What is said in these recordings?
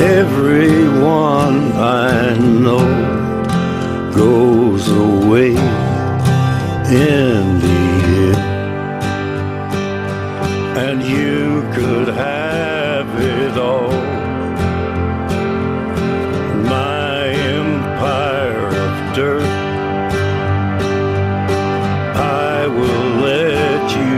Everyone I know goes away in the end, and you could have it all. My empire of dirt, I will let you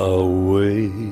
away.